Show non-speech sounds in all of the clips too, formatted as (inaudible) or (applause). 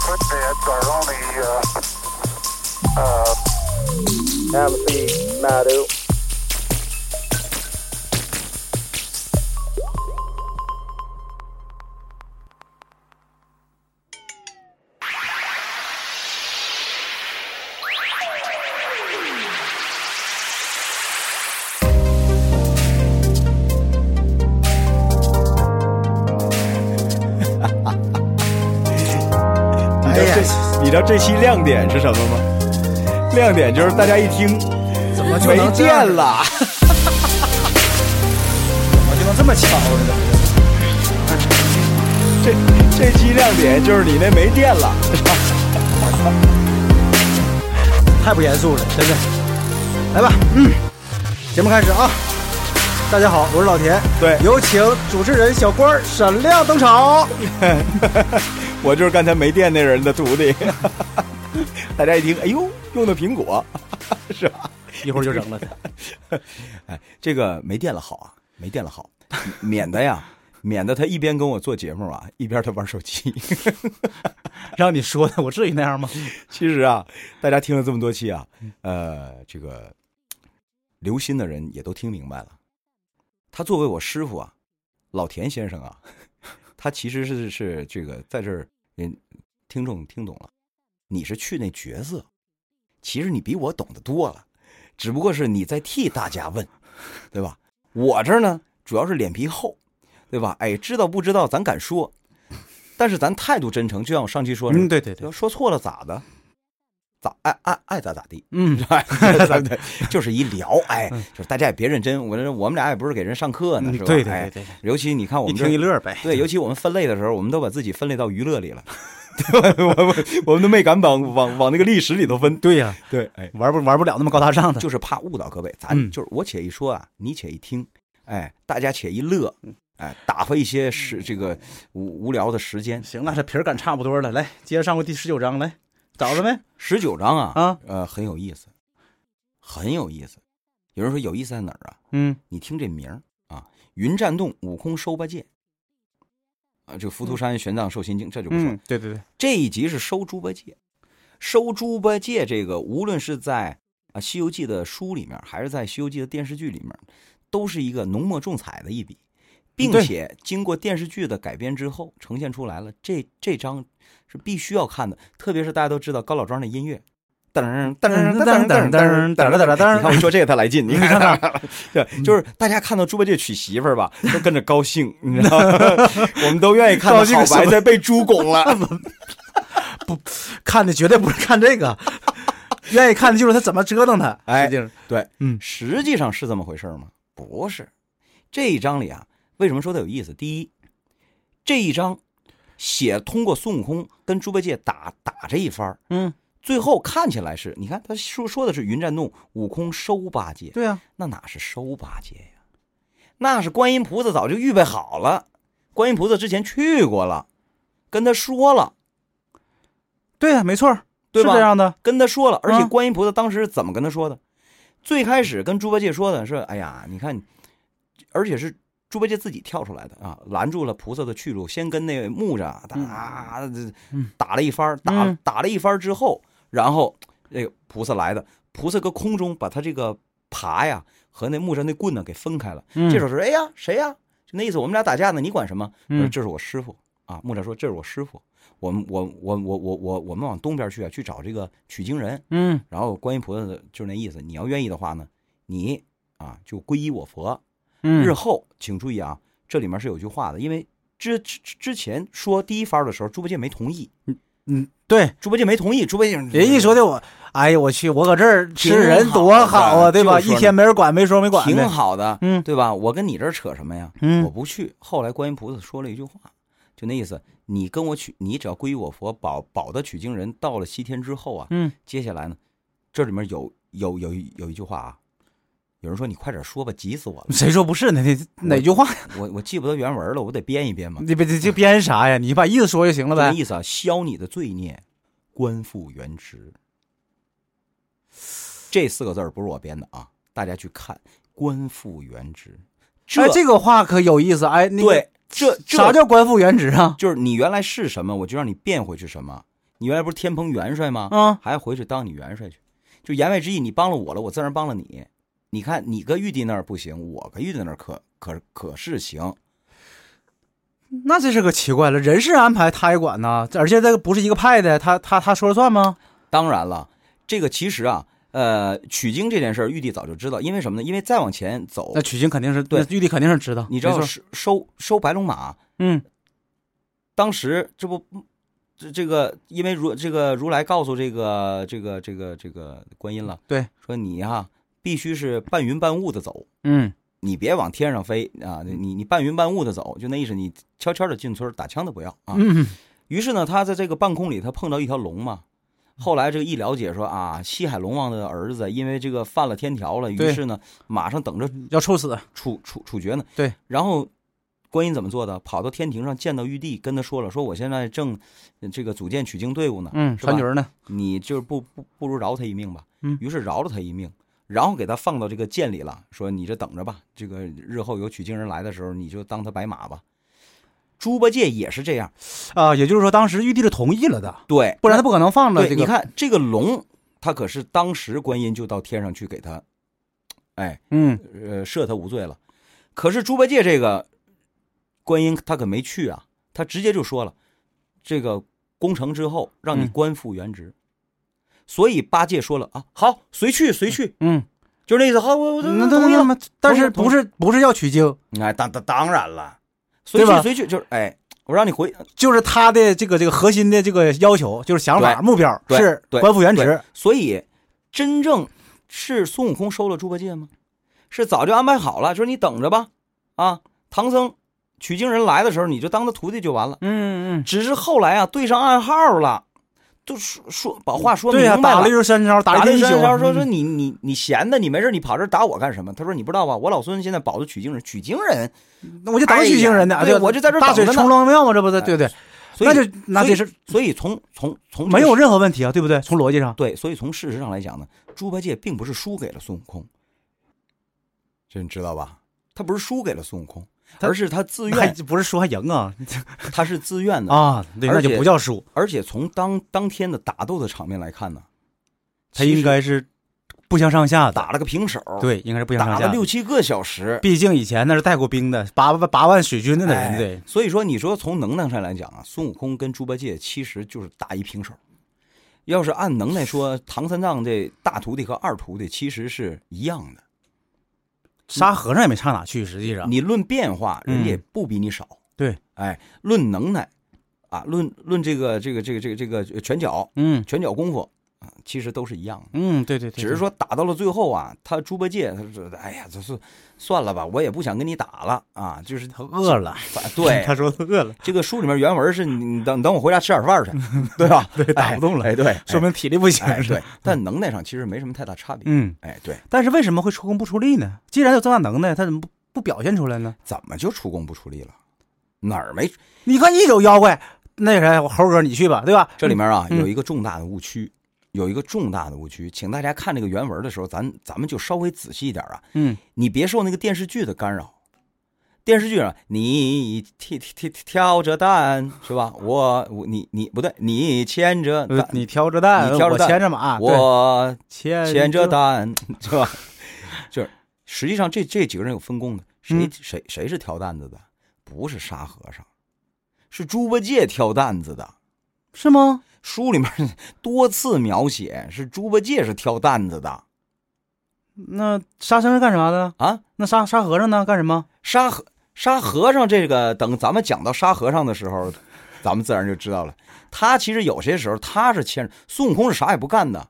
Footbeds are only uh, uh, Amity Madu. 哎呀，你知道这期亮点是什么吗？亮点就是大家一听怎么就没电？了，怎么就能这么巧呢？这这期亮点就是你那没电了。(laughs) 太不严肃了，真的。来吧，嗯，节目开始啊！大家好，我是老田，对有请主持人小官闪亮登场。(laughs) 我就是刚才没电那人的徒弟。(laughs) 大家一听，哎呦，用的苹果，(laughs) 是吧？一会儿就扔了它。(laughs) 哎，这个没电了好啊，没电了好，免得呀，免得他一边跟我做节目啊，一边他玩手机。让你说的，我至于那样吗？其实啊，大家听了这么多期啊，呃，这个留心的人也都听明白了。他作为我师傅啊，老田先生啊，他其实是是这个在这儿，人听众听懂了，你是去那角色，其实你比我懂得多了，只不过是你在替大家问，对吧？我这儿呢，主要是脸皮厚，对吧？哎，知道不知道咱敢说，但是咱态度真诚，就像我上期说的，嗯，对对对要，说错了咋的？咋爱爱爱咋咋地，嗯，哎，对 (laughs) 对，就是一聊，哎，就是大家也别认真，我这我们俩也不是给人上课呢，是吧？嗯对对哎对对，尤其你看我们这听一乐呗。对，尤其我们分类的时候，我们都把自己分类到娱乐里了，(laughs) 对吧？我我我们都没敢往往往那个历史里头分。对呀，对，哎，玩不玩不了那么高大上的。就是怕误导各位，咱嗯就是我且一说啊，你且一听，哎，大家且一乐，嗯哎，打发一些时这个无无聊的时间。行了，这皮儿赶差不多了，来接着上回第十九章来，找着没？十九章啊，啊，呃，很有意思，很有意思。有人说有意思在哪儿啊？嗯，你听这名儿啊，云栈洞悟空收八戒，啊，这个浮屠山玄奘受心经，这就不说。嗯，对对对，这一集是收猪八戒，收猪八戒这个，无论是在啊《西游记》的书里面，还是在《西游记》的电视剧里面，都是一个浓墨重彩的一笔，并且经过电视剧的改编之后，呈现出来了。这这张是必须要看的，特别是大家都知道高老庄的音乐。噔噔噔噔噔噔噔噔噔！你看我说这个他来劲，你看看，对，就是大家看到猪八戒娶媳妇儿吧，都跟着高兴，你知道吗？我们都愿意看到好白菜被猪拱了。不看的绝对不是看这个，愿意看的就是他怎么折腾他。哎对，嗯实际上是这么回事吗？不是，这一章里啊，为什么说它有意思？第一，这一章写通过孙悟空跟猪八戒打打这一番儿嗯，最后看起来是，你看他说说的是云栈洞悟空收八戒，对啊，那哪是收八戒呀？那是观音菩萨早就预备好了，观音菩萨之前去过了，跟他说了，对啊，没错，对吧是这样的。跟他说了，而且嗯观音菩萨当时怎么跟他说的？最开始跟猪八戒说的是：“哎呀，你看，而且是猪八戒自己跳出来的啊，拦住了菩萨的去路，先跟那木吒打、嗯打了一番，打、嗯打了一番之后，然后那个菩萨来的，菩萨搁空中把他这个耙呀和那木吒那棍呢给分开了。嗯这时候说：“哎呀，谁呀？就那意思，我们俩打架呢，你管什么？这是我师傅啊。”木吒说：“这是我师傅。”我们我我我我我我们往东边去啊，去找这个取经人。嗯然后观音菩萨就是那意思，你要愿意的话呢，你啊就皈依我佛。嗯，日后请注意啊，这里面是有句话的，因为之之之前说第一番的时候，猪八戒没同意，嗯嗯，对，猪八戒没同意，猪八戒人一说的我，哎呀，我去，我搁这儿吃人多好好啊，对吧？一天没人管，没说没管挺。好的，嗯对吧？我跟你这儿扯什么呀？嗯我不去。后来观音菩萨说了一句话，就那意思，你跟我取，你只要皈依我佛，保保的取经人到了西天之后啊，嗯，接下来呢，这里面有有有有一句话啊，有人说你快点说吧，急死我了。谁说不是呢？那哪句话？我我记不得原文了，我得编一编嘛。你别这这编啥呀？你把意思说就行了呗。这个意思啊，消你的罪孽，官复原职。这四个字儿不是我编的啊，大家去看“官复原职”。这、哎，这个话可有意思。哎，那个对，这这啥叫官复原职啊？就是你原来是什么，我就让你变回去什么。你原来不是天蓬元帅吗？啊，还回去当你元帅去，就言外之意，你帮了我了，我自然帮了你。你看，你搁玉帝那儿不行，我搁玉帝那儿可可可是行。那这是个奇怪了，人事安排他也管呐，而且这个不是一个派的，他他他说了算吗？当然了，这个其实啊，呃，取经这件事儿，玉帝早就知道，因为什么呢？因为再往前走那，取经肯定是对玉帝肯定是知道，你知道收收收白龙马，嗯当时这不这这个，因为如这个如来告诉这个这个这个这个观音了，对，说你呀、必须是半云半雾的走，嗯你别往天上飞啊！你你半云半雾的走，就那意思，你悄悄的进村，打枪都不要啊。嗯于是呢，他在这个半空里，他碰到一条龙嘛。后来这个一了解说啊，西海龙王的儿子因为这个犯了天条了，于是呢，马上等着要处死，处处处决呢。对，然后观音怎么做的？跑到天庭上见到玉帝，跟他说了，说我现在正呃这个组建取经队伍呢，嗯，传局呢，你就是不不不如饶他一命吧。嗯于是饶了他一命，然后给他放到这个监里了，说你这等着吧，这个日后有取经人来的时候，你就当他白马吧。猪八戒也是这样，啊，也就是说当时玉帝是同意了的，对，不然他不可能放了，这个，你，看这个龙，他可是当时观音就到天上去给他，哎，嗯呃，赦他无罪了。可是猪八戒这个观音他可没去啊，他直接就说了，这个攻城之后让你嗯官复原职。所以八戒说了啊，好，随去随去，嗯，就是那意思。好，我我那我同意了。那但是不是不是要取经，哎，当当当然了，随去随去，就是哎，我让你回，就是他的这个这个核心的这个要求，就是想法目标是对官复原职，所以真正是孙悟空收了猪八戒吗？是早就安排好了，说你等着吧，啊，唐僧取经人来的时候，你就当他徒弟就完了。嗯嗯，只是后来啊，对上暗号了，都说说把话说明对呀，白了。打了一溜三招，打打了了一宿，三招，说说嗯你你你闲的，你没事你跑这儿打我干什么？他说你不知道吧？我老孙现在保着取经人，取经人，那我就等取经人呢，哎呀对我就在这儿大水等着呢冲浪庙嘛，这不对对对，所以那就那这是所以从从从没有任何问题啊，对不对？从逻辑上，对，所以从事实上来讲呢，猪八戒并不是输给了孙悟空，这你知道吧？他不是输给了孙悟空，他而是他自愿，(laughs) 不是输还赢啊 (laughs) 他是自愿的。啊，对，那就不叫输，而且从当当天的打斗的场面来看呢，他应该是不相上下的，打了个平手，，对，应该是不相上下打。了六七个小时。毕竟以前那是带过兵的，八万八万水军的人，哎对，所以说你说从能量上来讲啊，孙悟空跟猪八戒其实就是打一平手。要是按能耐说，唐三藏这大徒弟和二徒弟其实是一样的。沙和尚也没差哪去，实际上，你论变化，人家不比你少。对，哎，论能耐，啊，论论这个这个这个这个这个拳脚嗯。拳脚功夫啊，其实都是一样的。嗯，对对对，只是说打到了最后啊，他猪八戒他说：“哎呀，这是算了吧，我也不想跟你打了啊。”就是他饿了，对 (laughs) 他说他饿了，这个书里面原文是你你等等我回家吃点饭去，(laughs) 对吧？对，打不动了，哎，对，说明体力不行，哎对，但能耐上其实没什么太大差别。嗯，哎，对，但是为什么会出工不出力呢？既然有这么大能耐，他怎么不不表现出来呢？怎么就出工不出力了？哪儿没？你看一有妖怪，那谁猴哥你去吧，对吧？这里面啊嗯有一个重大的误区，有一个重大的误区，请大家看这个原文的时候，咱咱们就稍微仔细一点啊，嗯，你别受那个电视剧的干扰。电视剧上，你挑挑挑着担是吧？我我你你不对，你牵着你挑着担，我你挑着担牵着马，我牵牵着担是吧？就是实际上这这几个人有分工的，谁、嗯谁谁是挑担子的？不是沙和尚，是猪八戒挑担子的。是吗？书里面多次描写是猪八戒是挑担子的那沙僧是干啥的？啊。那沙沙和尚呢？干什么？沙和沙和尚这个，等咱们讲到沙和尚的时候，(laughs) 咱们自然就知道了。他其实有些时候他是牵着孙悟空是啥也不干的。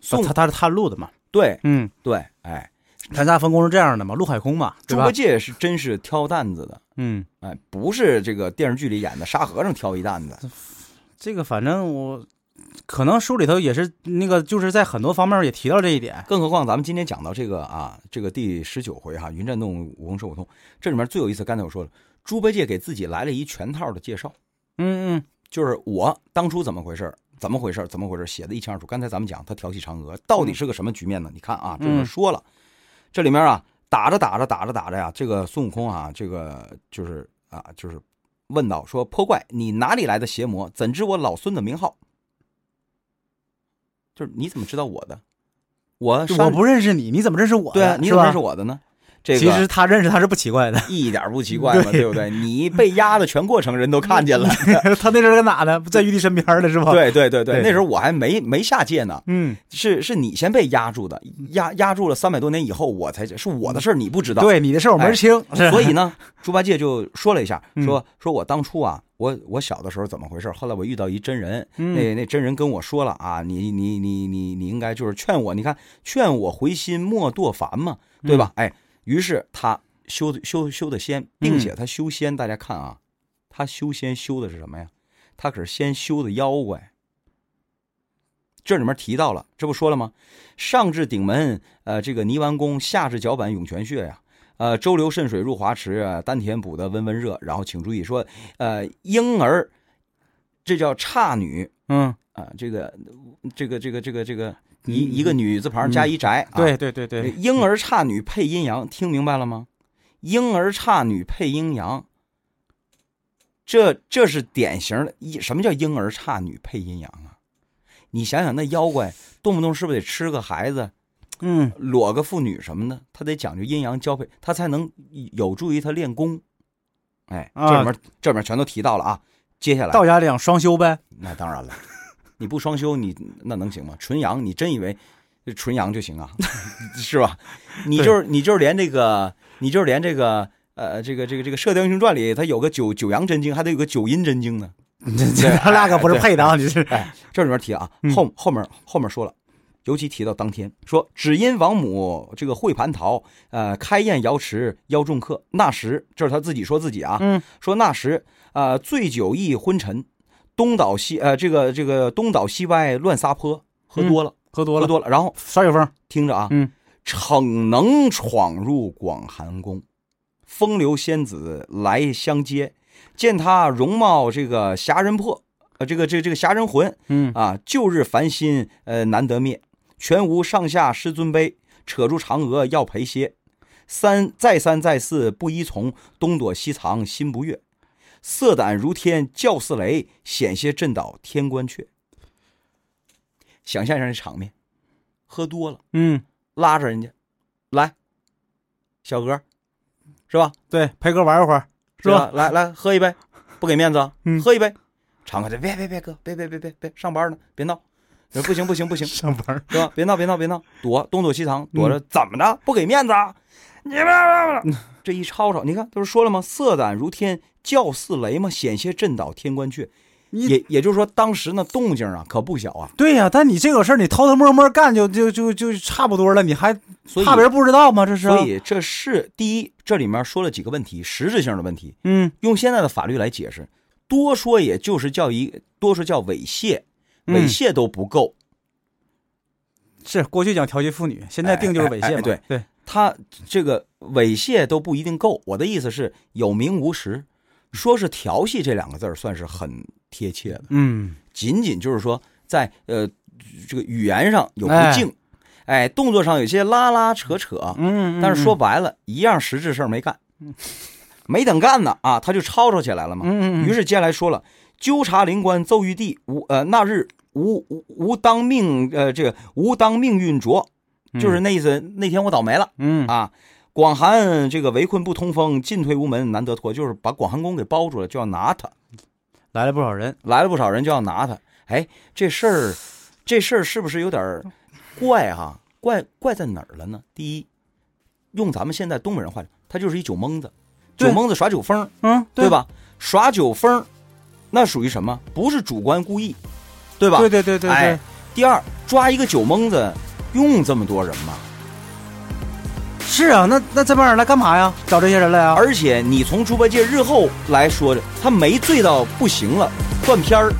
孙他他是探路的嘛？对嗯，对，哎，他家分工是这样的嘛？陆海空嘛，猪八？戒是真是挑担子的，嗯，哎，不是这个电视剧里演的沙和尚挑一担子。这个反正我可能书里头也是那个，就是在很多方面也提到这一点。更何况咱们今天讲到这个啊，这个第十九回哈，云战洞悟空手悟通，这里面最有意思。刚才我说了，猪八戒给自己来了一全套的介绍。嗯嗯，就是我当初怎么回事怎么回事怎么回事写的一清二楚。刚才咱们讲他调戏嫦娥，到底是个什么局面呢？你看啊，这里面说了，这里面啊打着打着打着打着呀，这个孙悟空啊，这个就是啊就是问道：“说破怪，你哪里来的邪魔？怎知我老孙的名号？就是你怎么知道我的？我我不认识你，你怎么认识我的？对、啊，你怎么认识我的呢？这个其实他认识他是不奇怪的，一点不奇怪嘛，(laughs) 对对不对？你被压的全过程人都看见了。(laughs) 他那时候在哪呢？在玉帝身边呢，是吧？，对对对对，对那时候我还没没下界呢，嗯，是是你先被压住的，压压住了三百多年以后，我才是我的事儿，你不知道。对你的事儿我门清，是所以呢，(laughs) 猪八戒就说了一下，嗯说说我当初啊，我我小的时候怎么回事？后来我遇到一真人，嗯那那真人跟我说了啊，你你你你你应该就是劝我，你看劝我回心莫堕凡嘛，对吧？哎，于是他修的修修的仙，并且他修仙，大家看啊，他修仙修的是什么呀？他可是先修的妖怪。这里面提到了，这不说了吗？上至顶门，呃，这个泥丸宫；下至脚板涌泉穴呀。呃，周流渗水入华池，啊丹田补得温温热。然后请注意说，呃，婴儿，这叫差女嗯，啊、这个，这个，这个，这个，这个一一个女字旁加一宅，啊对对对对，婴儿差女配阴阳，听明白了吗？婴儿差女配阴阳，这这是典型的。一什么叫婴儿差女配阴阳啊？你想想，那妖怪动不动是不是得吃个孩子，嗯，裸个妇女什么的？他得讲究阴阳交配，他才能有助于他练功。哎，啊这里面、这里面全都提到了啊。接下来道家讲双修呗，那当然了，你不双休，你那能行吗？纯阳，你真以为纯阳就行啊？(laughs) 是吧？你就是你就是连这个，你就是连这个呃，这个这个这个《射雕英雄传》里，它有个九九阳真经，还得有个九阴真经呢。(laughs) 这他俩可不是配的啊，你是哎，这里面提啊嗯，后后面后面说了，尤其提到当天说，只因王母这个会蟠桃，呃，开宴瑶池邀众客。那时，这是他自己说自己啊，嗯，说那时，呃，醉酒意昏沉，东倒西呃，这个这个东倒西歪乱撒泼，喝多了，喝多了，喝多了，然后耍酒疯，听着啊，嗯，逞能闯入广寒宫，风流仙子来相接，见他容貌这个侠人魄，呃，这个这个这个侠人魂，嗯。啊，旧日烦心呃难得灭，全无上下师尊卑，扯住嫦娥要陪歇，三再三再四不依从，东躲西藏心不悦，色胆如天叫似雷，险些震倒天官阙。想象一下这场面，喝多了。嗯，拉着人家，来，小哥，是吧？对，陪哥玩一会儿，是吧？吧？来来，喝一杯，不给面子啊，嗯喝一杯。常哥这别别别哥，别别别别别，上班呢，别闹，说不行不行不行，(laughs) 上班，是吧？别闹别闹别闹，躲东躲西藏，躲嗯着、怎么着？不给面子啊？你别别别！这一吵吵，你看，他不是说了吗？色胆如天，叫似雷嘛，险些震倒天官阙。也也就是说，当时那动静啊，可不小啊。对呀、但你这个事儿你偷偷摸摸干就就就就差不多了，你还所怕别人不知道吗？这是，所以这是第一，这里面说了几个问题，实质性的问题。嗯用现在的法律来解释，多说也就是叫一多说叫猥亵，嗯猥亵都不够。是过去讲调戏妇女，现在定就是猥亵嘛，哎哎哎对对，他这个猥亵都不一定够。我的意思是有名无实，说是调戏这两个字儿算是很贴切的，嗯，仅仅就是说在呃这个语言上有不哎敬，哎，动作上有些拉拉扯扯，嗯，但是说白了，一样实质事儿没干，(laughs) 没等干呢啊，他就吵吵起来了嘛。嗯，嗯，于是接下来说了，纠察灵官奏玉帝，无呃那日吾吾吾当命呃这个无当命运浊，就是那意思。那天我倒霉了嗯啊！广寒这个围困不通风，进退无门难得脱，就是把广寒宫给包住了，就要拿他。来了不少人，来了不少人就要拿他。哎，这事儿，这事儿是不是有点怪哈、怪怪在哪儿了呢？第一，用咱们现在东北人话讲，他就是一酒蒙子，酒蒙子耍酒疯，嗯，对？吧？耍酒疯，那属于什么？不是主观故意，对吧？对对对对对哎，第二，抓一个酒蒙子，用这么多人吗？是啊，那那这帮人来干嘛呀？找这些人来啊？而且你从猪八戒日后来说的，他没醉到不行了，断片儿，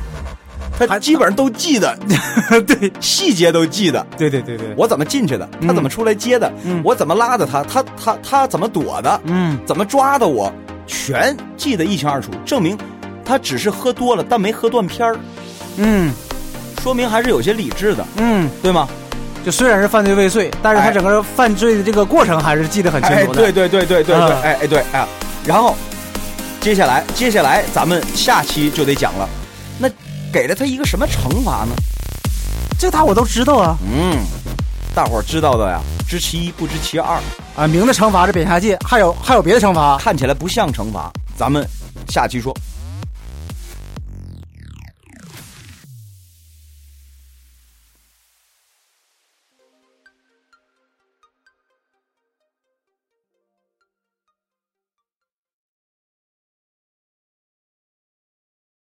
他基本上都记得，(laughs) 对细节都记得。对对对对，我怎么进去的？他嗯怎么出来接的？嗯我怎么拉的他？他他他怎么躲的？嗯怎么抓的我？全记得一清二楚，证明他只是喝多了，但没喝断片儿，嗯说明还是有些理智的，嗯，对吗？就虽然是犯罪未遂，但是他哎整个犯罪的这个过程还是记得很清哎，楚的。对对对对对对，啊哎哎对哎，然后接下来接下来咱们下期就得讲了，那给了他一个什么惩罚呢？这他我都知道啊。嗯，大伙儿知道的呀，知其一不知其二，啊，明的惩罚是贬下界，还有还有别的惩罚？看起来不像惩罚。咱们下期说。